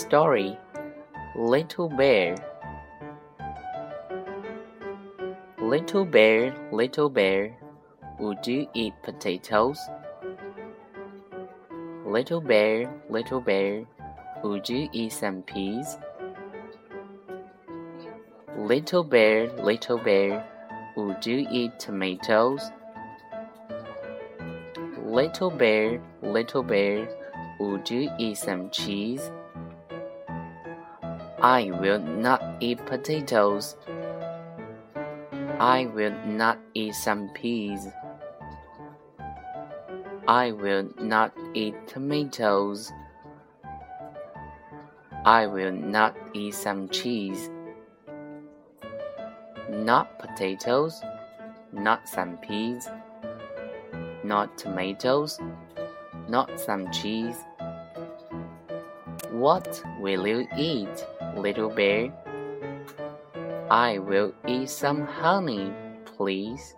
Story Little Bear Little bear, little bear, would you eat potatoes? Little bear, little bear, would you eat some peas? Little bear, little bear, would you eat tomatoes? Little bear, little bear, would you eat some cheese? I will not eat potatoes. I will not eat some peas. I will not eat tomatoes. I will not eat some cheese. Not potatoes, not some peas, not tomatoes, not some cheese. What will you eat, little bear? I will eat some honey, please.